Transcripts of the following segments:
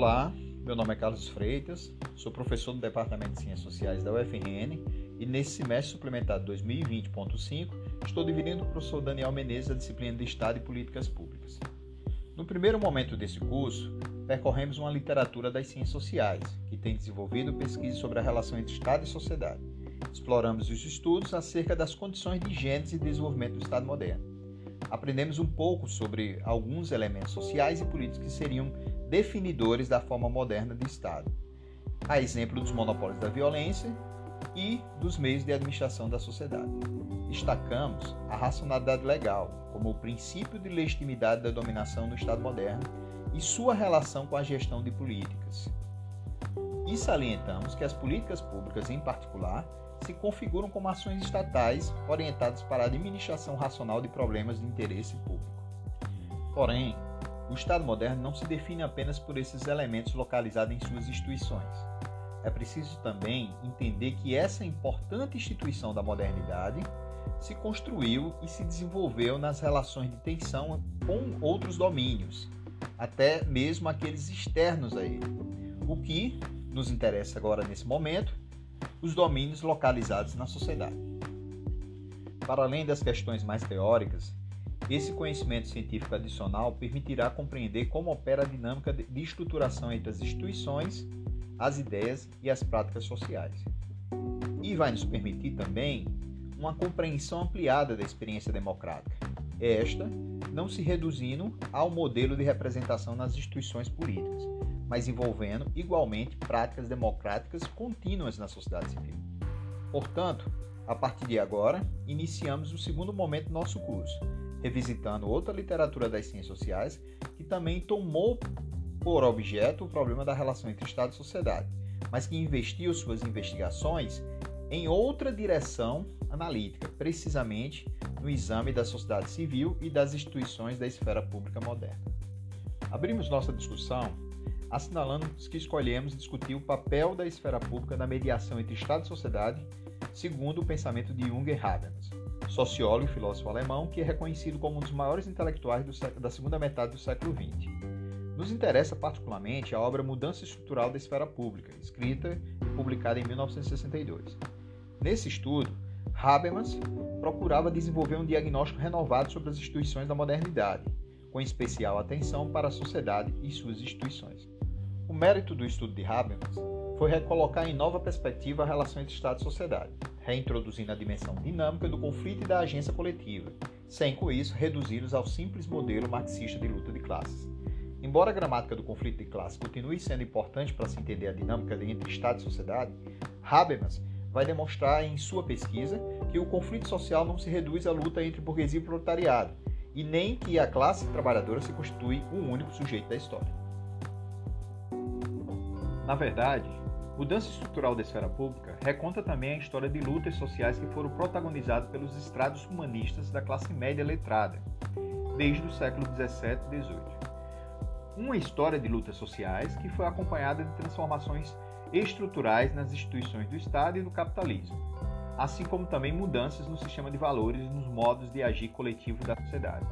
Olá, meu nome é Carlos Freitas, sou professor do Departamento de Ciências Sociais da UFRN e nesse semestre suplementar 2020.5 estou dividindo com o professor Daniel Menezes a disciplina de Estado e Políticas Públicas. No primeiro momento desse curso, percorremos uma literatura das ciências sociais, que tem desenvolvido pesquisas sobre a relação entre Estado e sociedade. Exploramos os estudos acerca das condições de gênese e desenvolvimento do Estado moderno. Aprendemos um pouco sobre alguns elementos sociais e políticos que seriam definidores da forma moderna de Estado, a exemplo dos monopólios da violência e dos meios de administração da sociedade. Destacamos a racionalidade legal como o princípio de legitimidade da dominação do Estado moderno e sua relação com a gestão de políticas. E salientamos que as políticas públicas, em particular, se configuram como ações estatais orientadas para a administração racional de problemas de interesse público. Porém, o Estado moderno não se define apenas por esses elementos localizados em suas instituições. É preciso também entender que essa importante instituição da modernidade se construiu e se desenvolveu nas relações de tensão com outros domínios, até mesmo aqueles externos a ele. O que nos interessa agora nesse momento os domínios localizados na sociedade. Para além das questões mais teóricas, esse conhecimento científico adicional permitirá compreender como opera a dinâmica de estruturação entre as instituições, as ideias e as práticas sociais. E vai nos permitir também uma compreensão ampliada da experiência democrática, esta não se reduzindo ao modelo de representação nas instituições políticas, mas envolvendo igualmente práticas democráticas contínuas na sociedade civil. Portanto, a partir de agora, iniciamos o segundo momento do nosso curso, revisitando outra literatura das ciências sociais que também tomou por objeto o problema da relação entre Estado e sociedade, mas que investiu suas investigações em outra direção analítica, precisamente no exame da sociedade civil e das instituições da esfera pública moderna. Abrimos nossa discussão assinalando que escolhemos discutir o papel da esfera pública na mediação entre Estado e sociedade, segundo o pensamento de Jung Habermas, sociólogo e filósofo alemão que é reconhecido como um dos maiores intelectuais da segunda metade do século XX. Nos interessa particularmente a obra Mudança Estrutural da Esfera Pública, escrita e publicada em 1962. Nesse estudo, Habermas procurava desenvolver um diagnóstico renovado sobre as instituições da modernidade, com especial atenção para a sociedade e suas instituições. O mérito do estudo de Habermas foi recolocar em nova perspectiva a relação entre Estado e sociedade, reintroduzindo a dimensão dinâmica do conflito e da agência coletiva, sem com isso reduzi-los ao simples modelo marxista de luta de classes. Embora a gramática do conflito de classes continue sendo importante para se entender a dinâmica entre Estado e sociedade, Habermas vai demonstrar em sua pesquisa que o conflito social não se reduz à luta entre burguesia e proletariado, e nem que a classe trabalhadora se constitui um único sujeito da história. Na verdade, Mudança Estrutural da Esfera Pública reconta também a história de lutas sociais que foram protagonizadas pelos estrados humanistas da classe média letrada, desde o século 17 e 18. Uma história de lutas sociais que foi acompanhada de transformações estruturais nas instituições do Estado e do capitalismo, assim como também mudanças no sistema de valores e nos modos de agir coletivo da sociedade.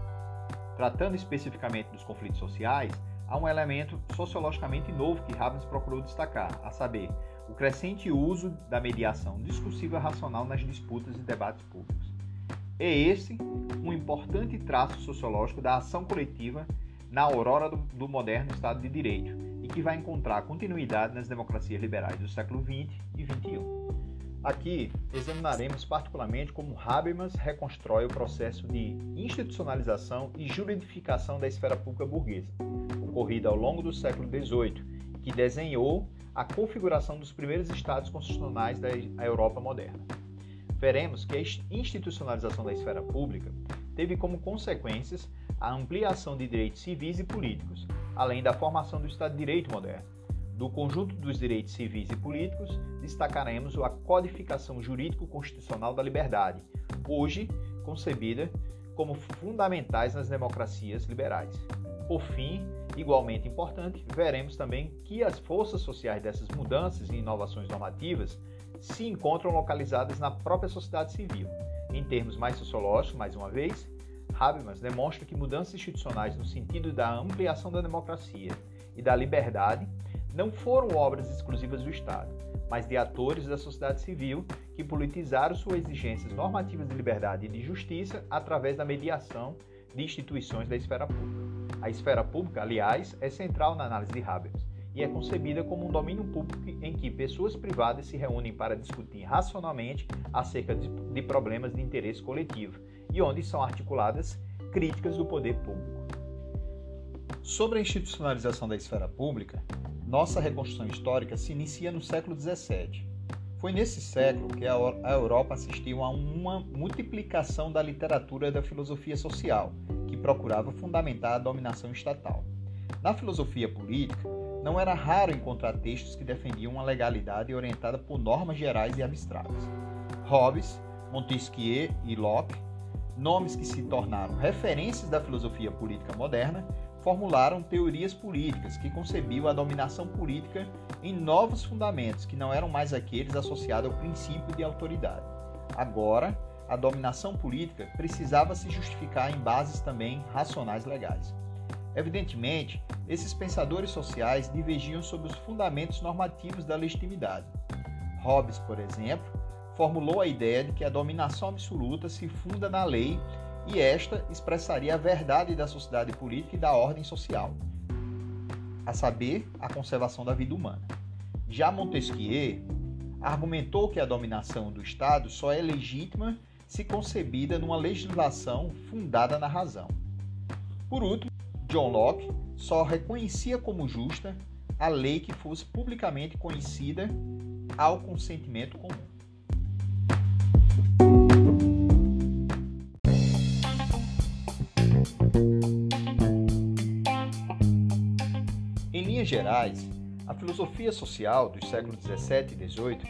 Tratando especificamente dos conflitos sociais, há um elemento sociologicamente novo que Habermas procurou destacar, a saber, o crescente uso da mediação discursiva racional nas disputas e debates públicos. É esse um importante traço sociológico da ação coletiva na aurora do, do, moderno Estado de Direito e que vai encontrar continuidade nas democracias liberais do século XX e XXI. Aqui examinaremos particularmente como Habermas reconstrói o processo de institucionalização e juridificação da esfera pública burguesa, ocorrida ao longo do século XVIII, que desenhou a configuração dos primeiros estados constitucionais da Europa moderna. Veremos que a institucionalização da esfera pública teve como consequências a ampliação de direitos civis e políticos, além da formação do Estado de Direito moderno. Do conjunto dos direitos civis e políticos, destacaremos a codificação jurídico-constitucional da liberdade, hoje concebida como fundamentais nas democracias liberais. Por fim, igualmente importante, veremos também que as forças sociais dessas mudanças e inovações normativas se encontram localizadas na própria sociedade civil. Em termos mais sociológicos, mais uma vez, Habermas demonstra que mudanças institucionais no sentido da ampliação da democracia e da liberdade não foram obras exclusivas do Estado, mas de atores da sociedade civil que politizaram suas exigências normativas de liberdade e de justiça através da mediação de instituições da esfera pública. A esfera pública, aliás, é central na análise de Habermas e é concebida como um domínio público em que pessoas privadas se reúnem para discutir racionalmente acerca de, problemas de interesse coletivo e onde são articuladas críticas do poder público. Sobre a institucionalização da esfera pública, nossa reconstrução histórica se inicia no século XVII. Foi nesse século que a Europa assistiu a uma multiplicação da literatura e da filosofia social, procurava fundamentar a dominação estatal. Na filosofia política, não era raro encontrar textos que defendiam uma legalidade orientada por normas gerais e abstratas. Hobbes, Montesquieu e Locke, nomes que se tornaram referências da filosofia política moderna, formularam teorias políticas que concebiam a dominação política em novos fundamentos que não eram mais aqueles associados ao princípio de autoridade. Agora, a dominação política precisava se justificar em bases também racionais legais. Evidentemente, esses pensadores sociais divergiam sobre os fundamentos normativos da legitimidade. Hobbes, por exemplo, formulou a ideia de que a dominação absoluta se funda na lei e esta expressaria a verdade da sociedade política e da ordem social, a saber, a conservação da vida humana. Já Montesquieu argumentou que a dominação do Estado só é legítima se concebida numa legislação fundada na razão. Por último, John Locke só reconhecia como justa a lei que fosse publicamente conhecida ao consentimento comum. linhas gerais, a filosofia social dos séculos 17 e 18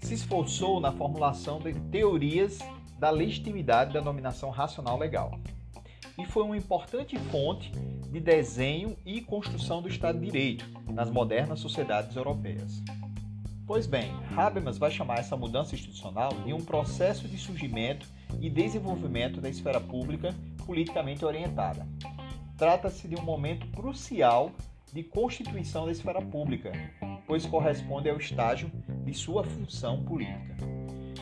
se esforçou na formulação de teorias da legitimidade da dominação racional legal e foi uma importante fonte de desenho e construção do Estado de Direito nas modernas sociedades europeias. Pois bem, Habermas vai chamar essa mudança institucional de um processo de surgimento e desenvolvimento da esfera pública politicamente orientada. Trata-se de um momento crucial de constituição da esfera pública, pois corresponde ao estágio de sua função política.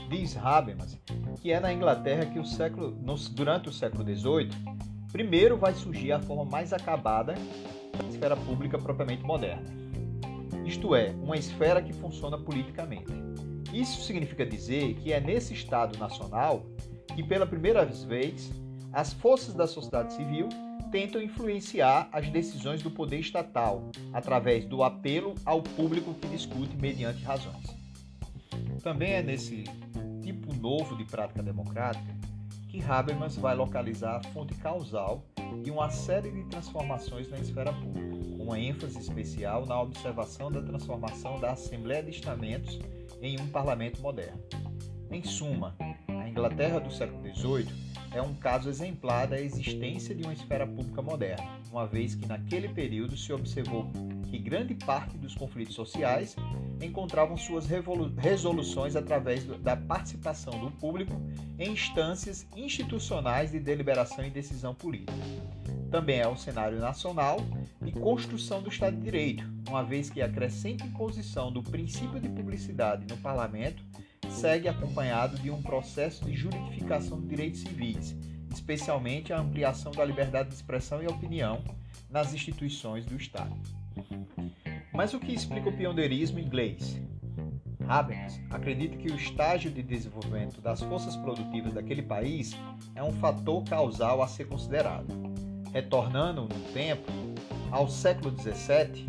Diz Habermas que é na Inglaterra que o século, durante o século XVIII, primeiro vai surgir a forma mais acabada da esfera pública propriamente moderna. Isto é, uma esfera que funciona politicamente. Isso significa dizer que é nesse Estado nacional que, pela primeira vez, as forças da sociedade civil tentam influenciar as decisões do poder estatal através do apelo ao público que discute mediante razões. Também é nesse novo de prática democrática que Habermas vai localizar a fonte causal de uma série de transformações na esfera pública, com uma ênfase especial na observação da transformação da Assembleia de Estamentos em um parlamento moderno. Em suma, a Inglaterra do século XVIII é um caso exemplar da existência de uma esfera pública moderna, uma vez que naquele período se observou que grande parte dos conflitos sociais encontravam suas resoluções através da participação do público em instâncias institucionais de deliberação e decisão política. Também é um cenário nacional de construção do Estado de Direito, uma vez que a crescente imposição do princípio de publicidade no parlamento segue acompanhado de um processo de juridificação de direitos civis, especialmente a ampliação da liberdade de expressão e opinião nas instituições do Estado. Mas o que explica o pioneirismo inglês? Habermas acredita que o estágio de desenvolvimento das forças produtivas daquele país é um fator causal a ser considerado. Retornando no tempo ao século XVII,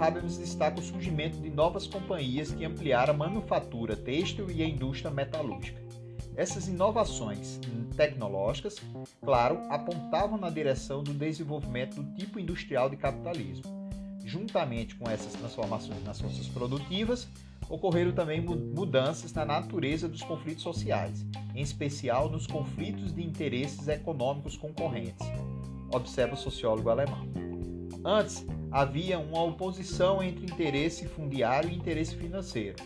Habermas destaca o surgimento de novas companhias que ampliaram a manufatura têxtil e a indústria metalúrgica. Essas inovações tecnológicas, claro, apontavam na direção do desenvolvimento do tipo industrial de capitalismo. Juntamente com essas transformações nas forças produtivas, ocorreram também mudanças na natureza dos conflitos sociais, em especial nos conflitos de interesses econômicos concorrentes, observa o sociólogo alemão. Antes, havia uma oposição entre interesse fundiário e interesse financeiro.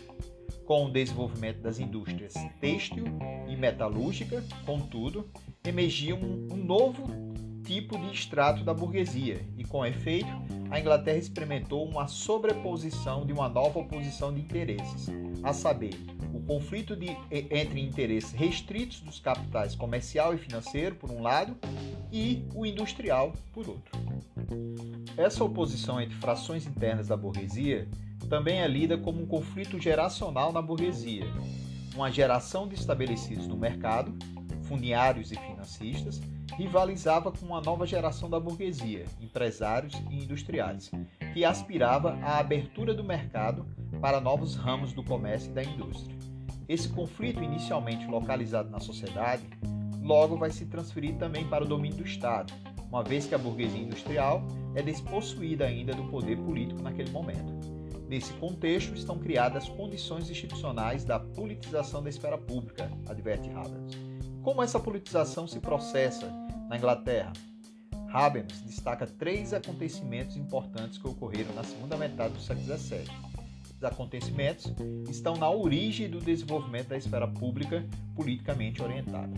Com o desenvolvimento das indústrias têxtil e metalúrgica, contudo, emergia um, novo tipo de extrato da burguesia e, com efeito, a Inglaterra experimentou uma sobreposição de uma nova oposição de interesses, a saber, o conflito de, entre interesses restritos dos capitais comercial e financeiro, por um lado, e o industrial, por outro. Essa oposição entre frações internas da burguesia também é lida como um conflito geracional na burguesia, uma geração de estabelecidos no mercado, fundiários e financistas, rivalizava com uma nova geração da burguesia, empresários e industriais, que aspirava à abertura do mercado para novos ramos do comércio e da indústria. Esse conflito, inicialmente localizado na sociedade, logo vai se transferir também para o domínio do Estado, uma vez que a burguesia industrial é despossuída ainda do poder político naquele momento. Nesse contexto, estão criadas condições institucionais da politização da esfera pública, adverte Habermas. Como essa politização se processa na Inglaterra? Habermas destaca três acontecimentos importantes que ocorreram na segunda metade do século XVII. Os acontecimentos estão na origem do desenvolvimento da esfera pública politicamente orientada.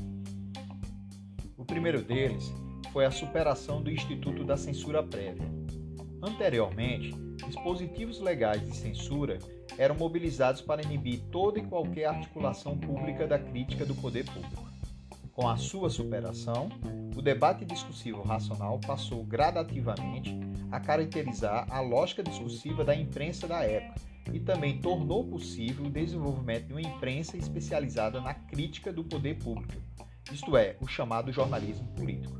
O primeiro deles foi a superação do Instituto da Censura Prévia. Anteriormente, dispositivos legais de censura eram mobilizados para inibir toda e qualquer articulação pública da crítica do poder público. Com a sua superação, o debate discursivo racional passou gradativamente a caracterizar a lógica discursiva da imprensa da época e também tornou possível o desenvolvimento de uma imprensa especializada na crítica do poder público, isto é, o chamado jornalismo político.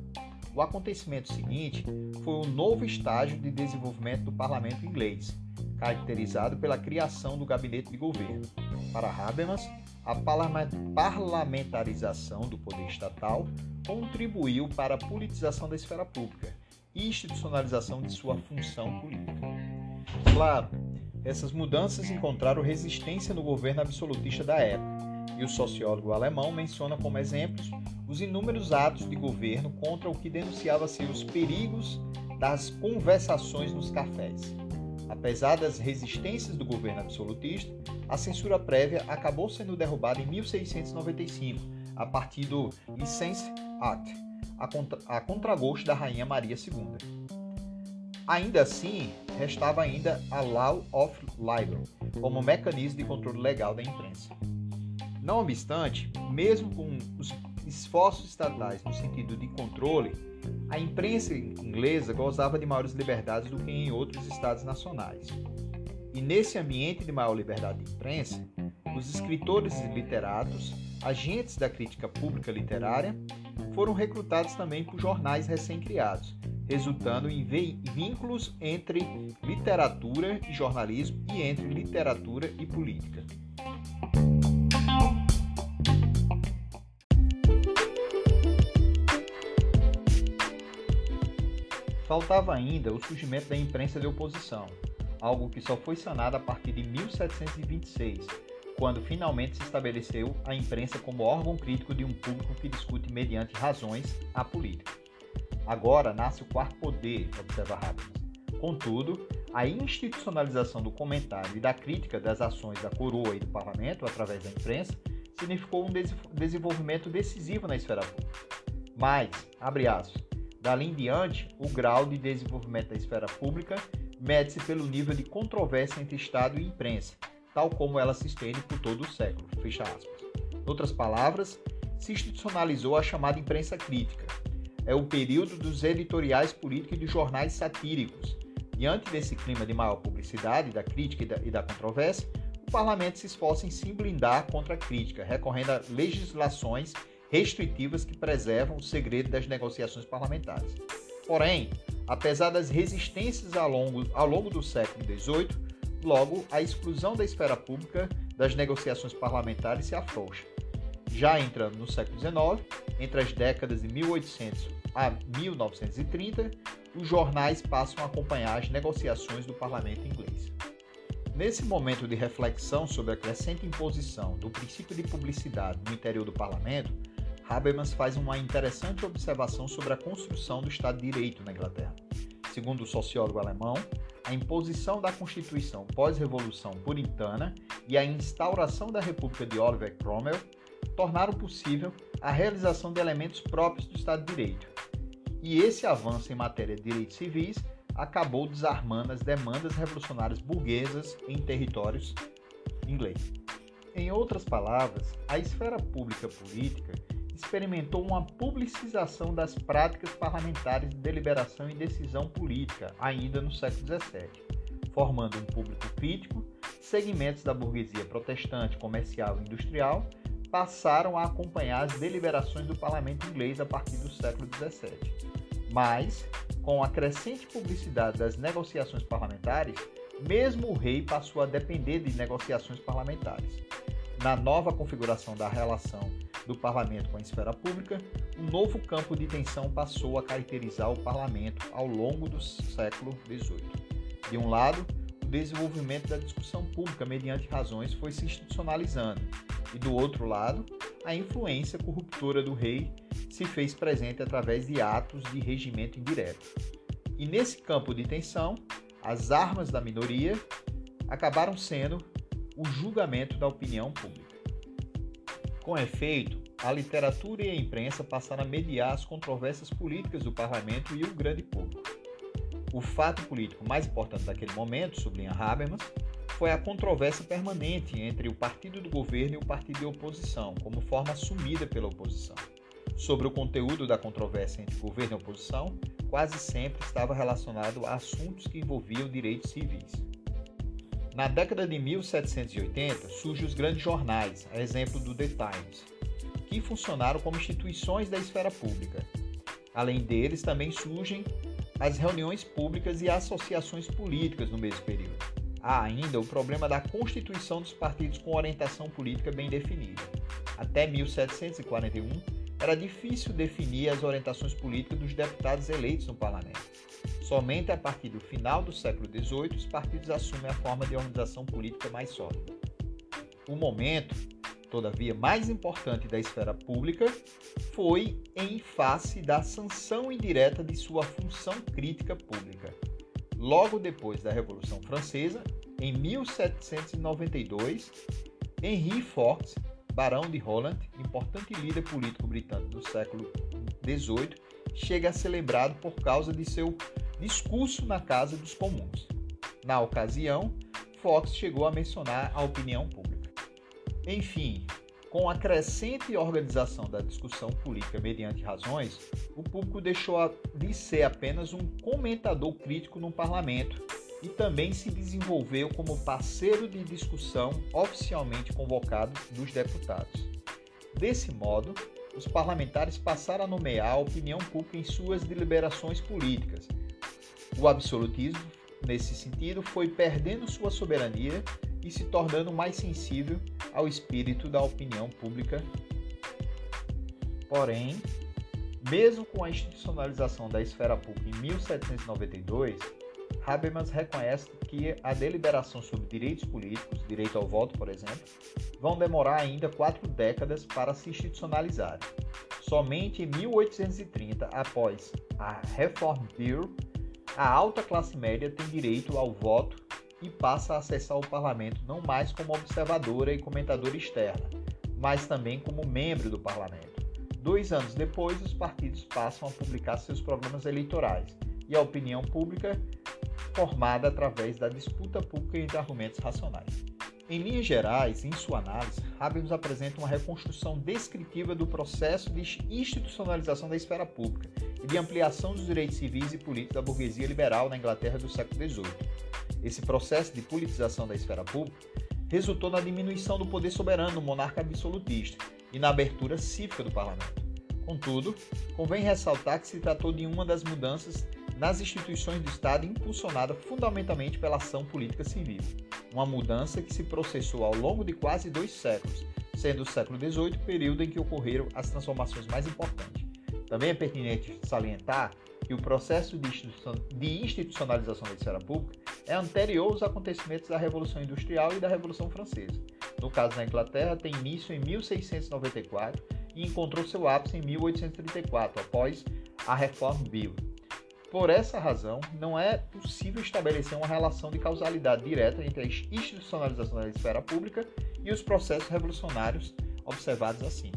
O acontecimento seguinte foi um novo estágio de desenvolvimento do parlamento inglês, caracterizado pela criação do gabinete de governo. Para Habermas, a parlamentarização do poder estatal contribuiu para a politização da esfera pública e institucionalização de sua função política. Claro, essas mudanças encontraram resistência no governo absolutista da época, e o sociólogo alemão menciona como exemplos os inúmeros atos de governo contra o que denunciava ser os perigos das conversações nos cafés. Apesar das resistências do governo absolutista, a censura prévia acabou sendo derrubada em 1695, a partir do License Act, a, a contragosto da Rainha Maria II. Ainda assim, restava ainda a Law of Libel, como mecanismo de controle legal da imprensa. Não obstante, mesmo com os esforços estatais no sentido de controle, a imprensa inglesa gozava de maiores liberdades do que em outros estados nacionais. E nesse ambiente de maior liberdade de imprensa, os escritores e literatos, agentes da crítica pública literária, foram recrutados também por jornais recém-criados, resultando em vínculos entre literatura e jornalismo e entre literatura e política. Faltava ainda o surgimento da imprensa de oposição, algo que só foi sanado a partir de 1726, quando finalmente se estabeleceu a imprensa como órgão crítico de um público que discute mediante razões a política. Agora nasce o quarto poder, observa Habermas. Contudo, a institucionalização do comentário e da crítica das ações da coroa e do parlamento através da imprensa significou um desenvolvimento decisivo na esfera pública. Mas, abre aspas, Dali em diante, o grau de desenvolvimento da esfera pública mede-se pelo nível de controvérsia entre Estado e imprensa, tal como ela se estende por todo o século. Fecha aspas. Em outras palavras, se institucionalizou a chamada imprensa crítica. É o período dos editoriais políticos e dos jornais satíricos. Diante desse clima de maior publicidade, da crítica e da, e da controvérsia, o parlamento se esforça em se blindar contra a crítica, recorrendo a legislações restritivas que preservam o segredo das negociações parlamentares. Porém, apesar das resistências ao longo, ao longo do século XVIII, logo a exclusão da esfera pública das negociações parlamentares se afrouxa. Já entrando no século XIX, entre as décadas de 1800 a 1930, os jornais passam a acompanhar as negociações do parlamento inglês. Nesse momento de reflexão sobre a crescente imposição do princípio de publicidade no interior do parlamento, Habermas faz uma interessante observação sobre a construção do Estado de Direito na Inglaterra. Segundo o sociólogo alemão, a imposição da Constituição pós-revolução puritana e a instauração da República de Oliver Cromwell tornaram possível a realização de elementos próprios do Estado de Direito. E esse avanço em matéria de direitos civis acabou desarmando as demandas revolucionárias burguesas em territórios ingleses. Em outras palavras, a esfera pública política experimentou uma publicização das práticas parlamentares de deliberação e decisão política ainda no século XVII, formando um público crítico, segmentos da burguesia protestante, comercial e industrial passaram a acompanhar as deliberações do parlamento inglês a partir do século XVII. Mas, com a crescente publicidade das negociações parlamentares, mesmo o rei passou a depender de negociações parlamentares. Na nova configuração da relação do parlamento com a esfera pública, um novo campo de tensão passou a caracterizar o parlamento ao longo do século XVIII. De um lado, o desenvolvimento da discussão pública mediante razões foi se institucionalizando, e do outro lado, a influência corruptora do rei se fez presente através de atos de regimento indireto. E nesse campo de tensão, as armas da minoria acabaram sendo o julgamento da opinião pública. Com efeito, a literatura e a imprensa passaram a mediar as controvérsias políticas do parlamento e o grande público. O fato político mais importante daquele momento, sublinha Habermas, foi a controvérsia permanente entre o partido do governo e o partido de oposição, como forma assumida pela oposição. Sobre o conteúdo da controvérsia entre governo e oposição, quase sempre estava relacionado a assuntos que envolviam direitos civis. Na década de 1780, surgem os grandes jornais, a exemplo do The Times, que funcionaram como instituições da esfera pública. Além deles, também surgem as reuniões públicas e associações políticas no mesmo período. Há ainda o problema da constituição dos partidos com orientação política bem definida. Até 1741, era difícil definir as orientações políticas dos deputados eleitos no parlamento. Somente a partir do final do século XVIII os partidos assumem a forma de organização política mais sólida. O momento, todavia, mais importante da esfera pública foi em face da sanção indireta de sua função crítica pública. Logo depois da Revolução Francesa, em 1792, Henry Fox, barão de Holland, importante líder político britânico do século XVIII, chega a ser lembrado por causa de seu discurso na Casa dos Comuns. Na ocasião, Fox chegou a mencionar a opinião pública. Enfim, com a crescente organização da discussão política mediante razões, o público deixou de ser apenas um comentador crítico no parlamento e também se desenvolveu como parceiro de discussão oficialmente convocado dos deputados. Desse modo, os parlamentares passaram a nomear a opinião pública em suas deliberações políticas, o absolutismo, nesse sentido, foi perdendo sua soberania e se tornando mais sensível ao espírito da opinião pública. Porém, mesmo com a institucionalização da esfera pública em 1792, Habermas reconhece que a deliberação sobre direitos políticos, direito ao voto, por exemplo, vão demorar ainda quatro décadas para se institucionalizar. Somente em 1830, após a Reform Bill, a alta classe média tem direito ao voto e passa a acessar o parlamento não mais como observadora e comentadora externa, mas também como membro do parlamento. Dois anos depois, os partidos passam a publicar seus programas eleitorais e a opinião pública formada através da disputa pública entre argumentos racionais. Em linhas gerais, em sua análise, Habermas apresenta uma reconstrução descritiva do processo de institucionalização da esfera pública e de ampliação dos direitos civis e políticos da burguesia liberal na Inglaterra do século XVIII. Esse processo de politização da esfera pública resultou na diminuição do poder soberano do monarca absolutista e na abertura cívica do parlamento. Contudo, convém ressaltar que se tratou de uma das mudanças nas instituições do Estado impulsionada fundamentalmente pela ação política civil, uma mudança que se processou ao longo de quase dois séculos, sendo o século XVIII o período em que ocorreram as transformações mais importantes. Também é pertinente salientar que o processo de institucionalização da esfera pública é anterior aos acontecimentos da Revolução Industrial e da Revolução Francesa. No caso da Inglaterra, tem início em 1694 e encontrou seu ápice em 1834, após a Reform Bill, por essa razão, não é possível estabelecer uma relação de causalidade direta entre a institucionalização da esfera pública e os processos revolucionários observados assim.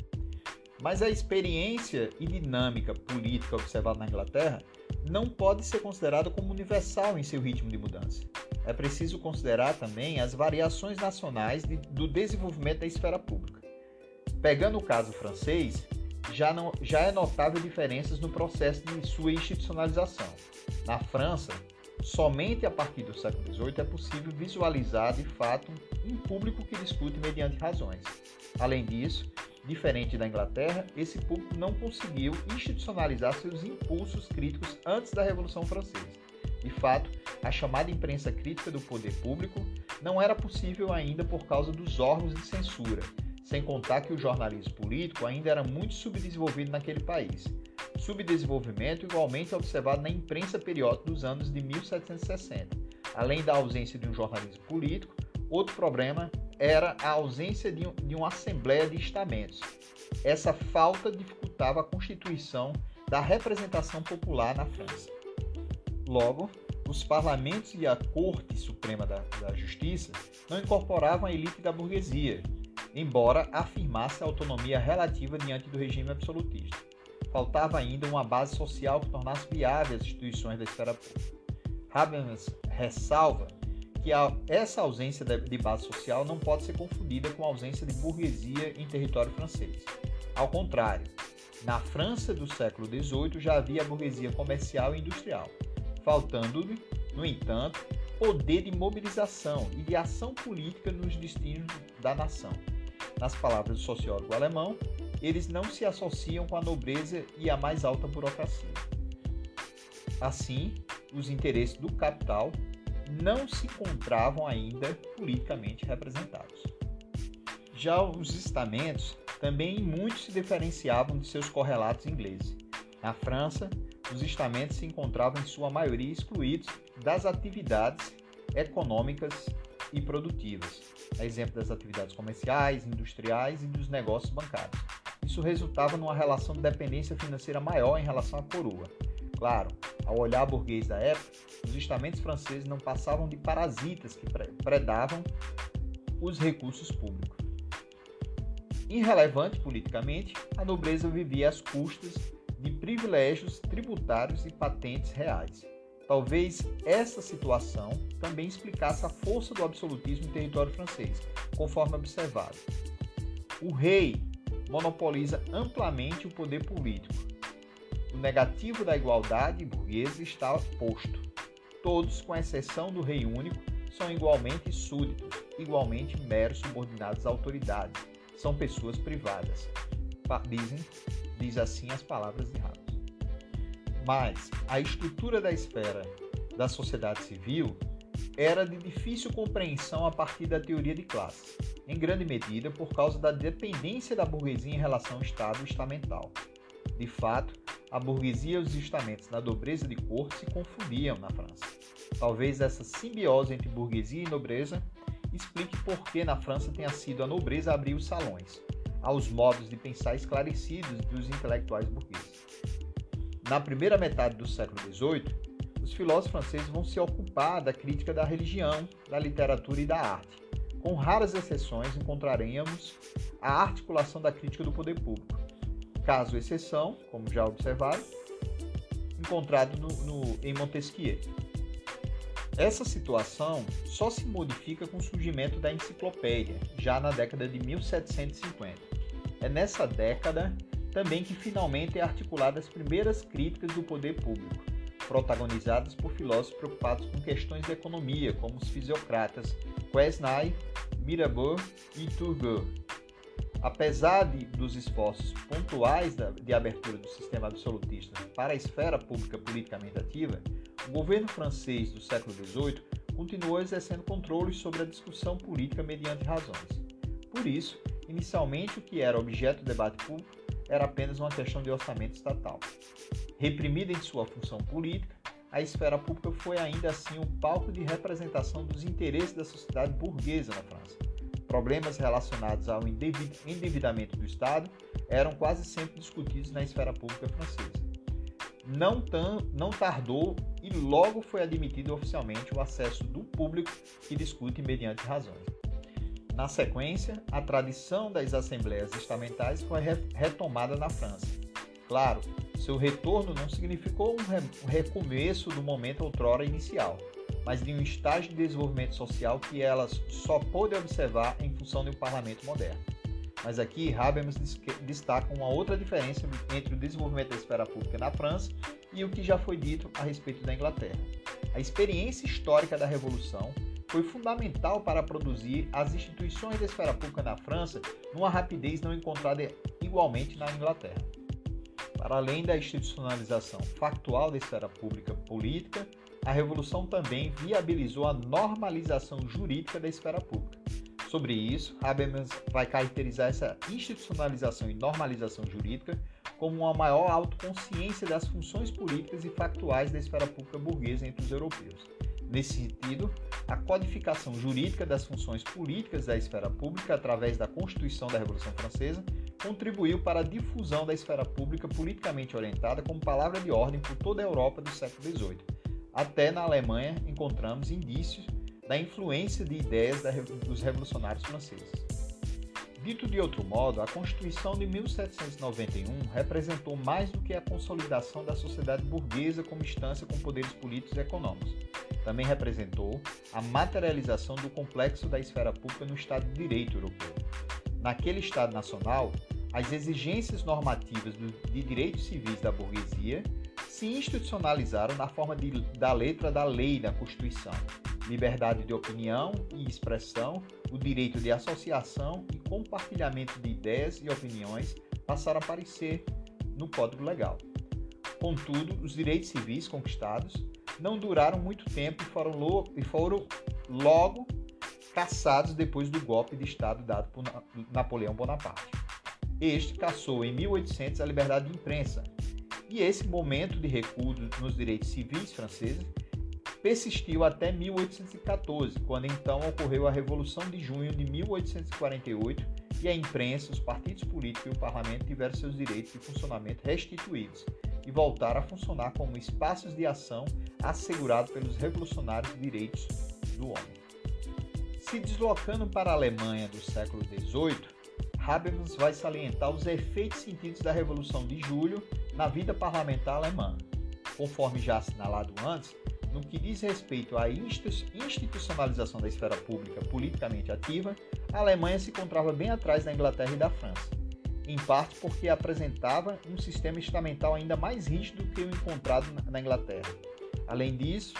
Mas a experiência e dinâmica política observada na Inglaterra não pode ser considerada como universal em seu ritmo de mudança. É preciso considerar também as variações nacionais de, do desenvolvimento da esfera pública. Pegando o caso francês, já, não, já é notável diferenças no processo de sua institucionalização. Na França, somente a partir do século XVIII é possível visualizar de fato um público que discute mediante razões. Além disso, diferente da Inglaterra, esse público não conseguiu institucionalizar seus impulsos críticos antes da Revolução Francesa. De fato, a chamada imprensa crítica do poder público não era possível ainda por causa dos órgãos de censura, sem contar que o jornalismo político ainda era muito subdesenvolvido naquele país. Subdesenvolvimento igualmente observado na imprensa periódica dos anos de 1760. Além da ausência de um jornalismo político, outro problema era a ausência de, um, de uma assembleia de estamentos. Essa falta dificultava a constituição da representação popular na França. Logo, os parlamentos e a Corte Suprema da, da Justiça não incorporavam a elite da burguesia, embora afirmasse a autonomia relativa diante do regime absolutista. Faltava ainda uma base social que tornasse viáveis as instituições da esfera pública. Habermas ressalva que essa ausência de base social não pode ser confundida com a ausência de burguesia em território francês. Ao contrário, na França do século XVIII já havia a burguesia comercial e industrial, faltando-lhe, no entanto, poder de mobilização e de ação política nos destinos da nação. Nas palavras do sociólogo alemão, eles não se associam com a nobreza e a mais alta burocracia. Assim, os interesses do capital não se encontravam ainda politicamente representados. Já os estamentos também muitos se diferenciavam de seus correlatos ingleses. Na França, os estamentos se encontravam em sua maioria excluídos das atividades econômicas e produtivas, a exemplo das atividades comerciais, industriais e dos negócios bancários. Isso resultava numa relação de dependência financeira maior em relação à coroa. Claro, ao olhar burguês da época, os estamentos franceses não passavam de parasitas que predavam os recursos públicos. Irrelevante politicamente, a nobreza vivia às custas de privilégios tributários e patentes reais. Talvez essa situação também explicasse a força do absolutismo em território francês, conforme observado. O rei monopoliza amplamente o poder político. O negativo da igualdade burguesa está posto. Todos, com exceção do rei único, são igualmente súditos, igualmente meros subordinados à autoridade. São pessoas privadas. Dizem, diz assim as palavras de Ramos. Mas a estrutura da esfera da sociedade civil era de difícil compreensão a partir da teoria de classe, em grande medida por causa da dependência da burguesia em relação ao Estado estamental. De fato, a burguesia e os estamentos da nobreza de corte se confundiam na França. Talvez essa simbiose entre burguesia e nobreza explique por que na França tenha sido a nobreza abrir os salões, aos modos de pensar esclarecidos dos intelectuais burgueses. Na primeira metade do século XVIII, os filósofos franceses vão se ocupar da crítica da religião, da literatura e da arte. Com raras exceções, encontraremos a articulação da crítica do poder público. Caso exceção, como já observaram, encontrado no, no, em Montesquieu. Essa situação só se modifica com o surgimento da enciclopédia, já na década de 1750. É nessa década também que finalmente é articulada as primeiras críticas do poder público, protagonizadas por filósofos preocupados com questões de economia, como os fisiocratas Quesnay, Mirabeau e Turgot. Apesar de, dos esforços pontuais de abertura do sistema absolutista para a esfera pública politicamente ativa, o governo francês do século XVIII continuou exercendo controle sobre a discussão política mediante razões. Por isso, inicialmente o que era objeto do debate público era apenas uma questão de orçamento estatal. Reprimida em sua função política, a esfera pública foi ainda assim um palco de representação dos interesses da sociedade burguesa na França. Problemas relacionados ao endividamento do Estado eram quase sempre discutidos na esfera pública francesa. Não, tam, não tardou e logo foi admitido oficialmente o acesso do público que discute mediante razões. Na sequência, a tradição das assembleias estamentais foi retomada na França. Claro, Seu retorno não significou um recomeço do momento outrora inicial, mas de um estágio de desenvolvimento social que elas só pôde observar em função de um parlamento moderno. Mas aqui Habermas destaca uma outra diferença entre o desenvolvimento da esfera pública na França e o que já foi dito a respeito da Inglaterra. A experiência histórica da Revolução foi fundamental para produzir as instituições da esfera pública na França numa rapidez não encontrada igualmente na Inglaterra. Para além da institucionalização factual da esfera pública política, a Revolução também viabilizou a normalização jurídica da esfera pública. Sobre isso, Habermas vai caracterizar essa institucionalização e normalização jurídica como uma maior autoconsciência das funções políticas e factuais da esfera pública burguesa entre os europeus. Nesse sentido, a codificação jurídica das funções políticas da esfera pública através da Constituição da Revolução Francesa contribuiu para a difusão da esfera pública politicamente orientada como palavra de ordem por toda a Europa do século XVIII. Até na Alemanha encontramos indícios da influência de ideias dos revolucionários franceses. Dito de outro modo, a Constituição de 1791 representou mais do que a consolidação da sociedade burguesa como instância com poderes políticos e econômicos. Também representou a materialização do complexo da esfera pública no Estado de Direito europeu. Naquele Estado nacional, as exigências normativas de direitos civis da burguesia se institucionalizaram na forma de, da letra da lei da Constituição, liberdade de opinião e expressão, o direito de associação e compartilhamento de ideias e opiniões passaram a aparecer no Código Legal. Contudo, os direitos civis conquistados não duraram muito tempo e foram, e foram logo caçados depois do golpe de Estado dado por Napoleão Bonaparte. Este caçou em 1800 a liberdade de imprensa, e esse momento de recuo nos direitos civis franceses persistiu até 1814, quando então ocorreu a Revolução de Junho de 1848 e a imprensa, os partidos políticos e o parlamento tiveram seus direitos de funcionamento restituídos e voltaram a funcionar como espaços de ação assegurados pelos revolucionários direitos do homem. Se deslocando para a Alemanha do século XVIII, Habermas vai salientar os efeitos sentidos da Revolução de Julho na vida parlamentar alemã. Conforme já assinalado antes, no que diz respeito à institucionalização da esfera pública politicamente ativa, a Alemanha se encontrava bem atrás da Inglaterra e da França, em parte porque apresentava um sistema estamental ainda mais rígido que o encontrado na Inglaterra. Além disso,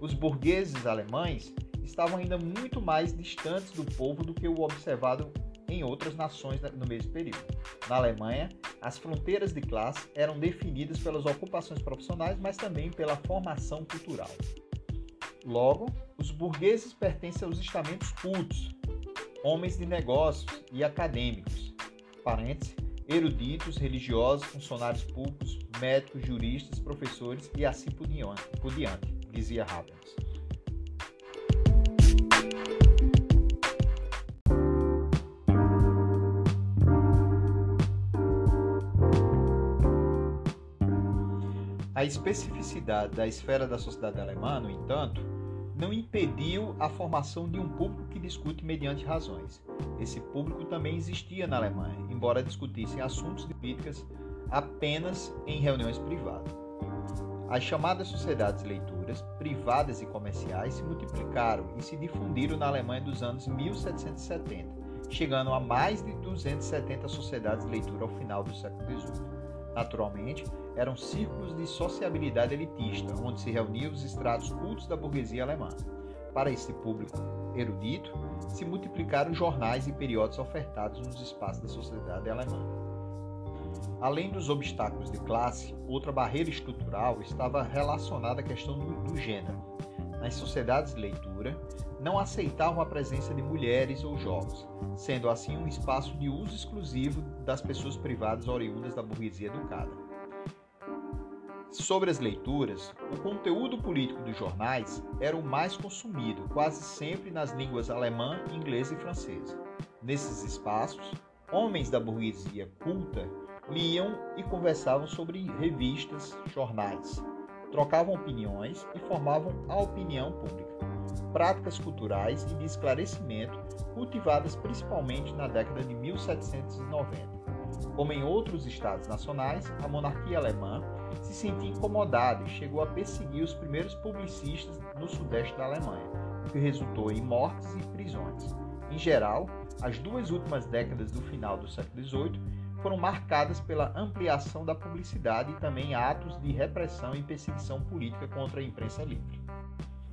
os burgueses alemães estavam ainda muito mais distantes do povo do que o observado em outras nações no mesmo período. Na Alemanha, as fronteiras de classe eram definidas pelas ocupações profissionais, mas também pela formação cultural. Logo, os burgueses pertencem aos estamentos cultos, homens de negócios e acadêmicos, parentes, eruditos, religiosos, funcionários públicos, médicos, juristas, professores e assim por diante, dizia Habermas. A especificidade da esfera da sociedade alemã, no entanto, não impediu a formação de um público que discute mediante razões. Esse público também existia na Alemanha, embora discutissem assuntos de políticas apenas em reuniões privadas. As chamadas sociedades leituras, privadas e comerciais, se multiplicaram e se difundiram na Alemanha dos anos 1770, chegando a mais de 270 sociedades de leitura ao final do século XVIII. Naturalmente, eram círculos de sociabilidade elitista, onde se reuniam os estratos cultos da burguesia alemã. Para esse público erudito, se multiplicaram jornais e periódicos ofertados nos espaços da sociedade alemã. Além dos obstáculos de classe, outra barreira estrutural estava relacionada à questão do, do gênero. Nas sociedades de leitura, não aceitavam a presença de mulheres ou jovens, sendo assim um espaço de uso exclusivo das pessoas privadas oriundas da burguesia educada. Sobre as leituras, o conteúdo político dos jornais era o mais consumido, quase sempre nas línguas alemã, inglesa e francesa. Nesses espaços, homens da burguesia culta liam e conversavam sobre revistas, jornais, trocavam opiniões e formavam a opinião pública práticas culturais e de esclarecimento cultivadas principalmente na década de 1790. Como em outros estados nacionais, a monarquia alemã se sentia incomodada e chegou a perseguir os primeiros publicistas no sudeste da Alemanha, o que resultou em mortes e prisões. Em geral, as duas últimas décadas do final do século XVIII foram marcadas pela ampliação da publicidade e também atos de repressão e perseguição política contra a imprensa livre.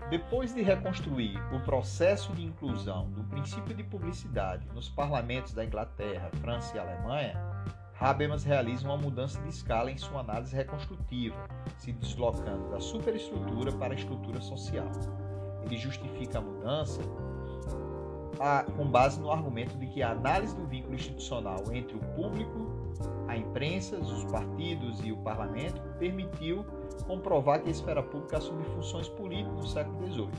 Depois de reconstruir o processo de inclusão do princípio de publicidade nos parlamentos da Inglaterra, França e Alemanha, Habermas realiza uma mudança de escala em sua análise reconstrutiva, se deslocando da superestrutura para a estrutura social. Ele justifica a mudança a, com base no argumento de que a análise do vínculo institucional entre o público, a imprensa, os partidos e o parlamento permitiu comprovar que a esfera pública assume funções políticas no século XVIII.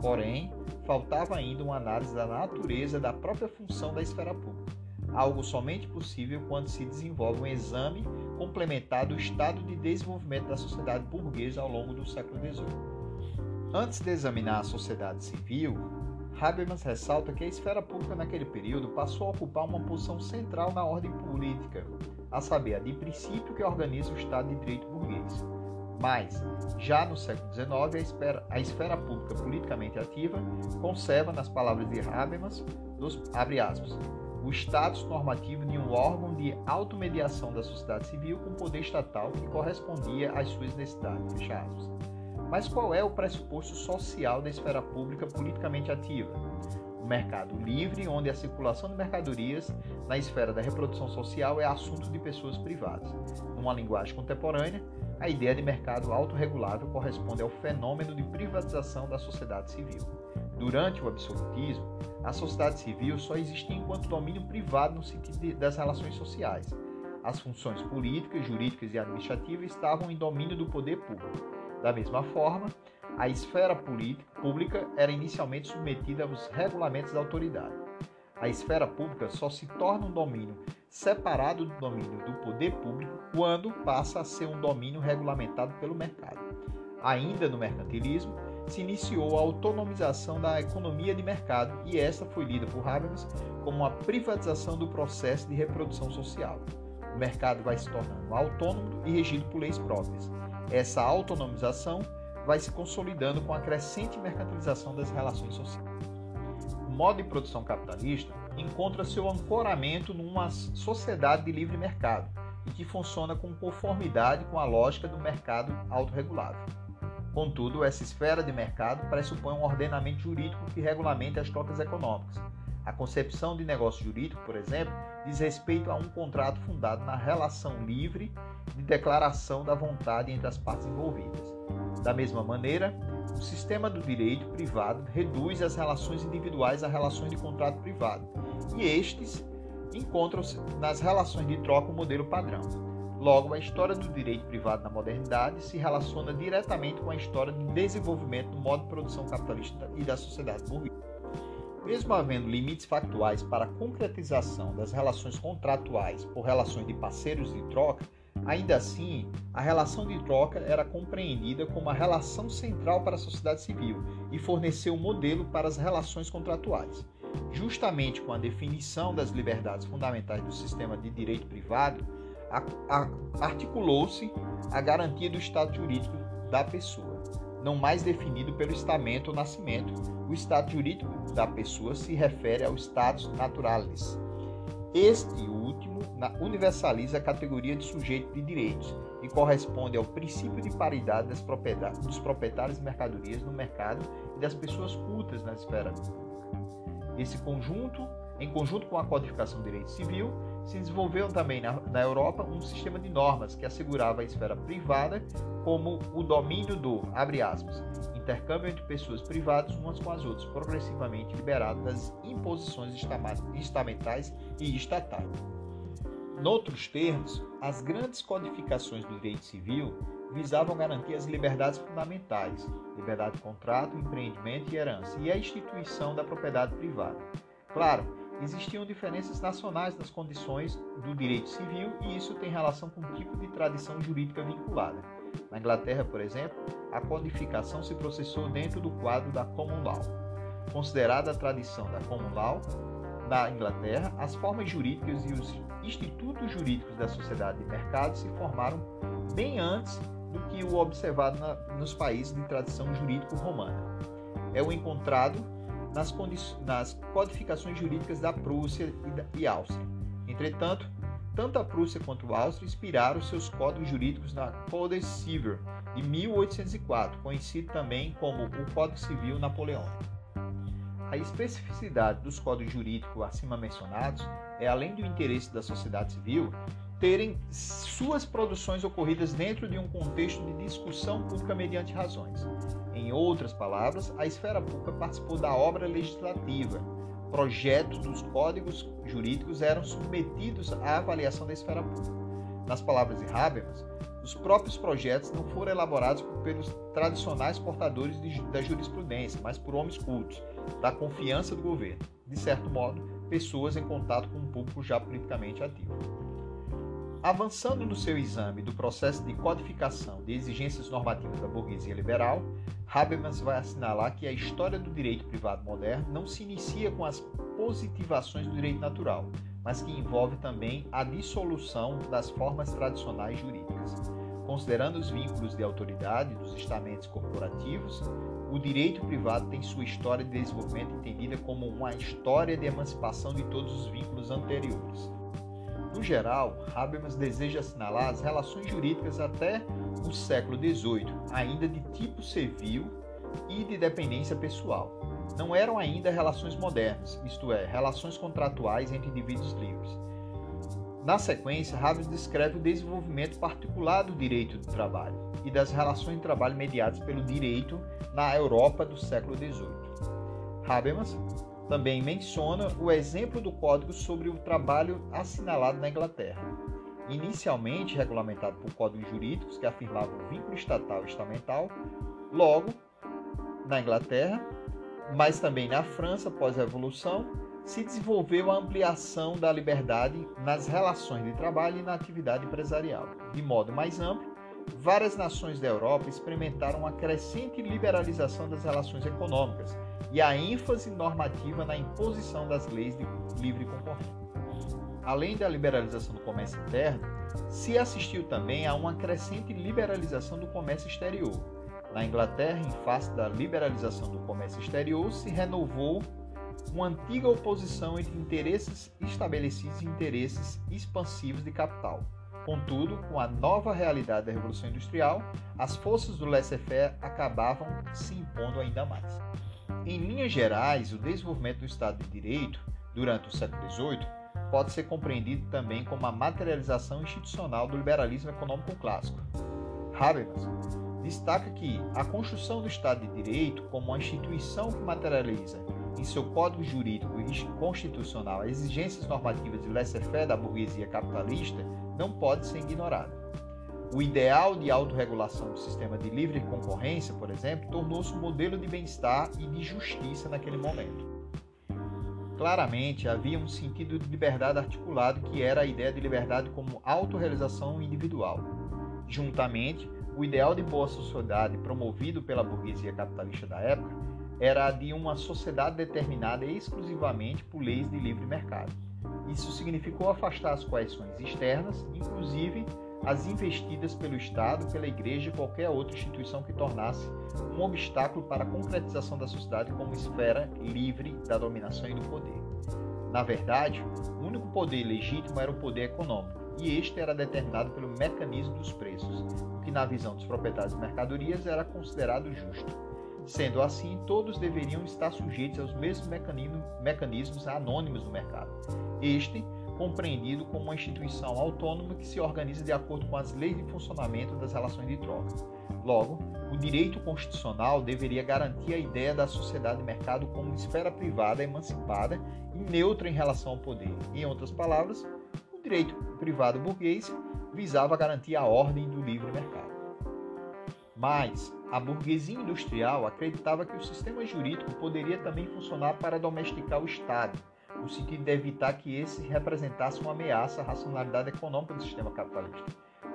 Porém, faltava ainda uma análise da natureza da própria função da esfera pública, algo somente possível quando se desenvolve um exame complementar do estado de desenvolvimento da sociedade burguesa ao longo do século XVIII. Antes de examinar a sociedade civil, Habermas ressalta que a esfera pública naquele período passou a ocupar uma posição central na ordem política, a saber, a de princípio que organiza o Estado de Direito burguês. Mas, já no século XIX, a esfera, a esfera pública politicamente ativa conserva, nas palavras de Habermas, dos, abre aspas, o status normativo de um órgão de automediação da sociedade civil com poder estatal que correspondia às suas necessidades. Mas qual é o pressuposto social da esfera pública politicamente ativa? O mercado livre, onde a circulação de mercadorias na esfera da reprodução social é assunto de pessoas privadas. Numa linguagem contemporânea, a ideia de mercado autorregulável corresponde ao fenômeno de privatização da sociedade civil. Durante o absolutismo, a sociedade civil só existia enquanto domínio privado no sentido das relações sociais. As funções políticas, jurídicas e administrativas estavam em domínio do poder público. Da mesma forma, a esfera pública era inicialmente submetida aos regulamentos da autoridade. A esfera pública só se torna um domínio separado do domínio do poder público quando passa a ser um domínio regulamentado pelo mercado. Ainda no mercantilismo, se iniciou a autonomização da economia de mercado e esta foi lida por Habermas como uma privatização do processo de reprodução social. O mercado vai se tornando autônomo e regido por leis próprias. Essa autonomização vai se consolidando com a crescente mercantilização das relações sociais. O modo de produção capitalista encontra seu ancoramento numa sociedade de livre mercado e que funciona com conformidade com a lógica do mercado autorregulável. Contudo, essa esfera de mercado pressupõe um ordenamento jurídico que regulamente as trocas econômicas. A concepção de negócio jurídico, por exemplo, diz respeito a um contrato fundado na relação livre de declaração da vontade entre as partes envolvidas. Da mesma maneira, o sistema do direito privado reduz as relações individuais a relações de contrato privado, e estes encontram-se nas relações de troca o modelo padrão. Logo, a história do direito privado na modernidade se relaciona diretamente com a história de desenvolvimento do modo de produção capitalista e da sociedade burguesa. Mesmo havendo limites factuais para a concretização das relações contratuais por relações de parceiros de troca, Ainda assim, a relação de troca era compreendida como a relação central para a sociedade civil e forneceu um modelo para as relações contratuais. Justamente com a definição das liberdades fundamentais do sistema de direito privado, articulou-se a garantia do estado jurídico da pessoa, não mais definido pelo estamento ou nascimento. O estado jurídico da pessoa se refere ao status naturalis, este último universaliza a categoria de sujeito de direitos e corresponde ao princípio de paridade das propriedades, dos proprietários de mercadorias no mercado e das pessoas cultas na esfera pública. Esse conjunto, em conjunto com a codificação do direito civil, se desenvolveu também na, na Europa um sistema de normas que assegurava a esfera privada como o domínio do, aspas, intercâmbio entre pessoas privadas umas com as outras, progressivamente liberado das imposições estamentais e estatais. Noutros termos, as grandes codificações do direito civil visavam garantir as liberdades fundamentais, liberdade de contrato, empreendimento e herança, e a instituição da propriedade privada. Claro, existiam diferenças nacionais nas condições do direito civil e isso tem relação com o tipo de tradição jurídica vinculada. Na Inglaterra, por exemplo, a codificação se processou dentro do quadro da Common Law. Considerada a tradição da Common Law, na Inglaterra, as formas jurídicas e os institutos jurídicos da sociedade de mercado se formaram bem antes do que o observado na, nos países de tradição jurídico-romana. É o encontrado nas, nas, codificações jurídicas da Prússia e, da, e Áustria. Entretanto, tanto a Prússia quanto a Áustria inspiraram seus códigos jurídicos na Codex Civil de 1804, conhecido também como o Código Civil Napoleônico. A especificidade dos códigos jurídicos acima mencionados é, além do interesse da sociedade civil, terem suas produções ocorridas dentro de um contexto de discussão pública mediante razões. Em outras palavras, a esfera pública participou da obra legislativa. Projetos dos códigos jurídicos eram submetidos à avaliação da esfera pública. Nas palavras de Habermas, os próprios projetos não foram elaborados pelos tradicionais portadores de, da jurisprudência, mas por homens cultos, da confiança do governo. De certo modo, pessoas em contato com um público já politicamente ativo. Avançando no seu exame do processo de codificação de exigências normativas da burguesia liberal, Habermas vai assinalar que a história do direito privado moderno não se inicia com as positivações do direito natural, mas que envolve também a dissolução das formas tradicionais jurídicas. Considerando os vínculos de autoridade dos estamentos corporativos, o direito privado tem sua história de desenvolvimento entendida como uma história de emancipação de todos os vínculos anteriores. No geral, Habermas deseja assinalar as relações jurídicas até o século XVIII, ainda de tipo civil e de dependência pessoal. Não eram ainda relações modernas, isto é, relações contratuais entre indivíduos livres. Na sequência, Habermas descreve o desenvolvimento particular do direito do trabalho e das relações de trabalho mediadas pelo direito na Europa do século XVIII. Habermas também menciona o exemplo do Código sobre o trabalho assinalado na Inglaterra, inicialmente regulamentado por códigos jurídicos que afirmavam o vínculo estatal e estamental, logo na Inglaterra, mas também na França pós-revolução, se desenvolveu a ampliação da liberdade nas relações de trabalho e na atividade empresarial. De modo mais amplo, várias nações da Europa experimentaram uma crescente liberalização das relações econômicas, e a ênfase normativa na imposição das leis de livre concorrência. Além da liberalização do comércio interno, se assistiu também a uma crescente liberalização do comércio exterior. Na Inglaterra, em face da liberalização do comércio exterior, se renovou uma antiga oposição entre interesses estabelecidos e interesses expansivos de capital. Contudo, com a nova realidade da Revolução Industrial, as forças do laissez-faire acabavam se impondo ainda mais. Em linhas gerais, o desenvolvimento do Estado de Direito durante o século XVIII pode ser compreendido também como a materialização institucional do liberalismo econômico clássico. Habermas destaca que a construção do Estado de Direito como uma instituição que materializa em seu código jurídico e constitucional as exigências normativas de laissez-faire da burguesia capitalista não pode ser ignorada. O ideal de autorregulação do sistema de livre concorrência, por exemplo, tornou-se um modelo de bem-estar e de justiça naquele momento. Claramente havia um sentido de liberdade articulado que era a ideia de liberdade como autorrealização individual. Juntamente, o ideal de boa sociedade promovido pela burguesia capitalista da época era a de uma sociedade determinada exclusivamente por leis de livre mercado. Isso significou afastar as coerções externas, inclusive as investidas pelo Estado, pela Igreja e qualquer outra instituição que tornasse um obstáculo para a concretização da sociedade como esfera livre da dominação e do poder. Na verdade, o único poder legítimo era o poder econômico, e este era determinado pelo mecanismo dos preços, o que, na visão dos proprietários de mercadorias, era considerado justo. Sendo assim, todos deveriam estar sujeitos aos mesmos mecanismos anônimos do mercado. Este compreendido como uma instituição autônoma que se organiza de acordo com as leis de funcionamento das relações de troca. Logo, o direito constitucional deveria garantir a ideia da sociedade de mercado como esfera privada emancipada e neutra em relação ao poder. Em outras palavras, o direito privado burguês visava garantir a ordem do livre mercado. Mas a burguesia industrial acreditava que o sistema jurídico poderia também funcionar para domesticar o Estado no sentido de evitar que esse representasse uma ameaça à racionalidade econômica do sistema capitalista.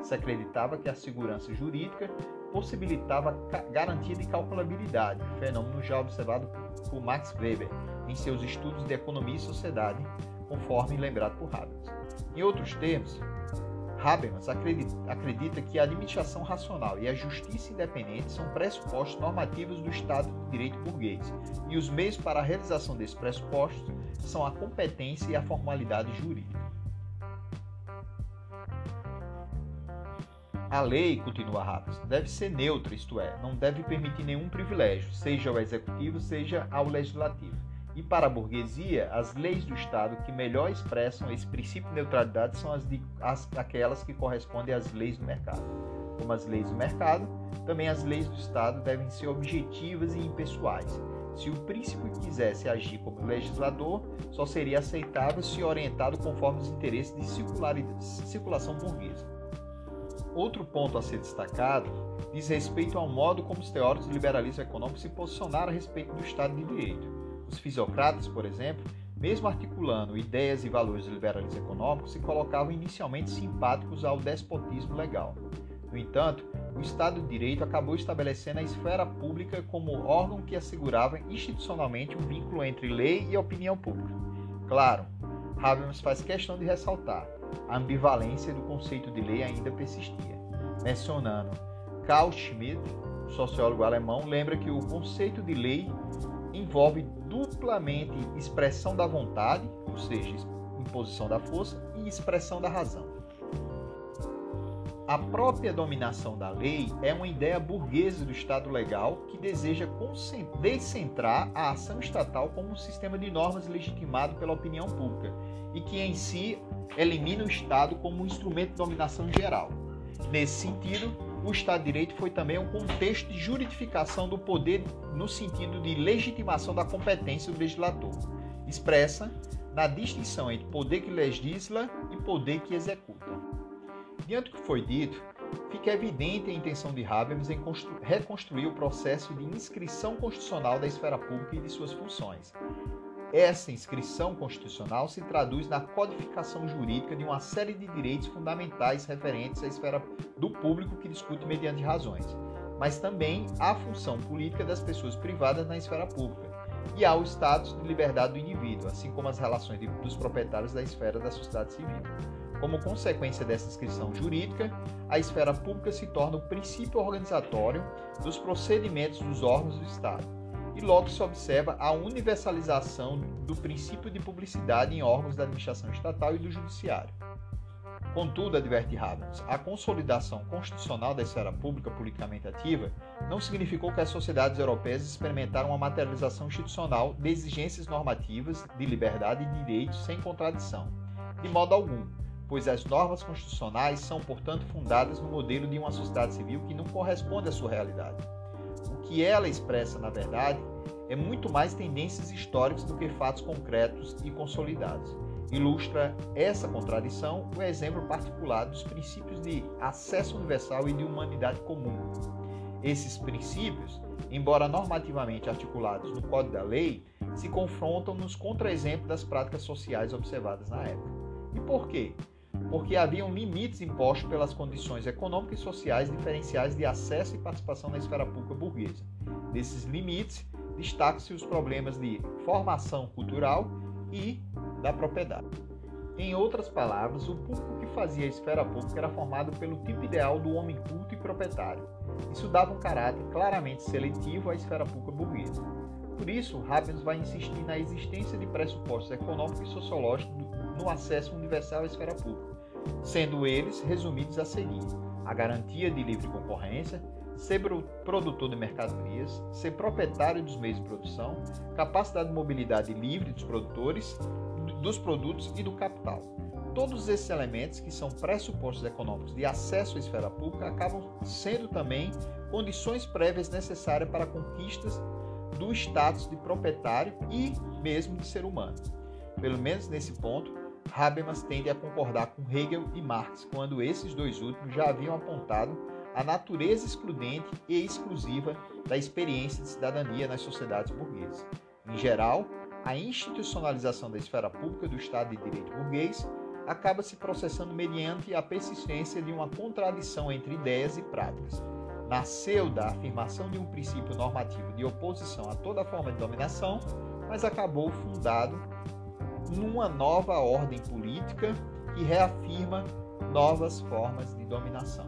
Se acreditava que a segurança jurídica possibilitava garantia de calculabilidade, fenômeno já observado por Max Weber em seus estudos de economia e sociedade, conforme lembrado por Habermas. Em outros termos, Habermas acredita, que a administração racional e a justiça independente são pressupostos normativos do Estado de Direito burguês, e os meios para a realização desses pressupostos são a competência e a formalidade jurídica. A lei, continua Habermas, deve ser neutra, isto é, não deve permitir nenhum privilégio, seja ao executivo, seja ao legislativo. E para a burguesia, as leis do Estado que melhor expressam esse princípio de neutralidade são as, de, as aquelas que correspondem às leis do mercado. Como as leis do mercado, também as leis do Estado devem ser objetivas e impessoais. Se o príncipe quisesse agir como legislador, só seria aceitável se orientado conforme os interesses de circulação burguesa. Outro ponto a ser destacado diz respeito ao modo como os teóricos do liberalismo econômico se posicionaram a respeito do Estado de Direito. Os fisiocratas, por exemplo, mesmo articulando ideias e valores do liberalismo econômico, se colocavam inicialmente simpáticos ao despotismo legal. No entanto, o Estado de Direito acabou estabelecendo a esfera pública como órgão que assegurava institucionalmente um vínculo entre lei e opinião pública. Claro, Habermas faz questão de ressaltar a ambivalência do conceito de lei ainda persistia, mencionando Carl Schmitt, sociólogo alemão, lembra que o conceito de lei envolve duplamente expressão da vontade, ou seja, imposição da força, e expressão da razão. A própria dominação da lei é uma ideia burguesa do Estado legal que deseja descentrar a ação estatal como um sistema de normas legitimado pela opinião pública e que em si elimina o Estado como um instrumento de dominação geral. Nesse sentido, o Estado de Direito foi também um contexto de juridificação do poder no sentido de legitimação da competência do legislador, expressa na distinção entre poder que legisla e poder que executa. Diante do que foi dito, fica evidente a intenção de Habermas em reconstruir o processo de inscrição constitucional da esfera pública e de suas funções, essa inscrição constitucional se traduz na codificação jurídica de uma série de direitos fundamentais referentes à esfera do público que discute mediante razões, mas também à função política das pessoas privadas na esfera pública e ao status de liberdade do indivíduo, assim como as relações de, dos proprietários da esfera da sociedade civil. Como consequência dessa inscrição jurídica, a esfera pública se torna o princípio organizatório dos procedimentos dos órgãos do Estado e logo se observa a universalização do princípio de publicidade em órgãos da administração estatal e do judiciário. Contudo, adverte Habermas, a consolidação constitucional da esfera pública politicamente ativa não significou que as sociedades europeias experimentaram uma materialização institucional de exigências normativas de liberdade e direitos sem contradição, de modo algum, pois as normas constitucionais são, portanto, fundadas no modelo de uma sociedade civil que não corresponde à sua realidade que ela expressa, na verdade, é muito mais tendências históricas do que fatos concretos e consolidados. Ilustra essa contradição o exemplo particular dos princípios de acesso universal e de humanidade comum. Esses princípios, embora normativamente articulados no Código da Lei, se confrontam nos contra-exemplos das práticas sociais observadas na época. E por quê? Porque haviam limites impostos pelas condições econômicas e sociais diferenciais de acesso e participação na esfera pública burguesa. Desses limites, destacam-se os problemas de formação cultural e da propriedade. Em outras palavras, o público que fazia a esfera pública era formado pelo tipo ideal do homem culto e proprietário. Isso dava um caráter claramente seletivo à esfera pública burguesa. Por isso, Habermas vai insistir na existência de pressupostos econômicos e sociológicos no acesso universal à esfera pública, sendo eles resumidos a seguir: a garantia de livre concorrência, ser produtor de mercadorias, ser proprietário dos meios de produção, capacidade de mobilidade livre dos produtores, dos produtos e do capital. Todos esses elementos, que são pressupostos econômicos de acesso à esfera pública, acabam sendo também condições prévias necessárias para conquistas do status de proprietário e mesmo de ser humano. Pelo menos nesse ponto, Habermas tende a concordar com Hegel e Marx quando esses dois últimos já haviam apontado a natureza excludente e exclusiva da experiência de cidadania nas sociedades burguesas. Em geral, a institucionalização da esfera pública do Estado de Direito burguês acaba se processando mediante a persistência de uma contradição entre ideias e práticas. Nasceu da afirmação de um princípio normativo de oposição a toda forma de dominação, mas acabou fundado numa nova ordem política que reafirma novas formas de dominação.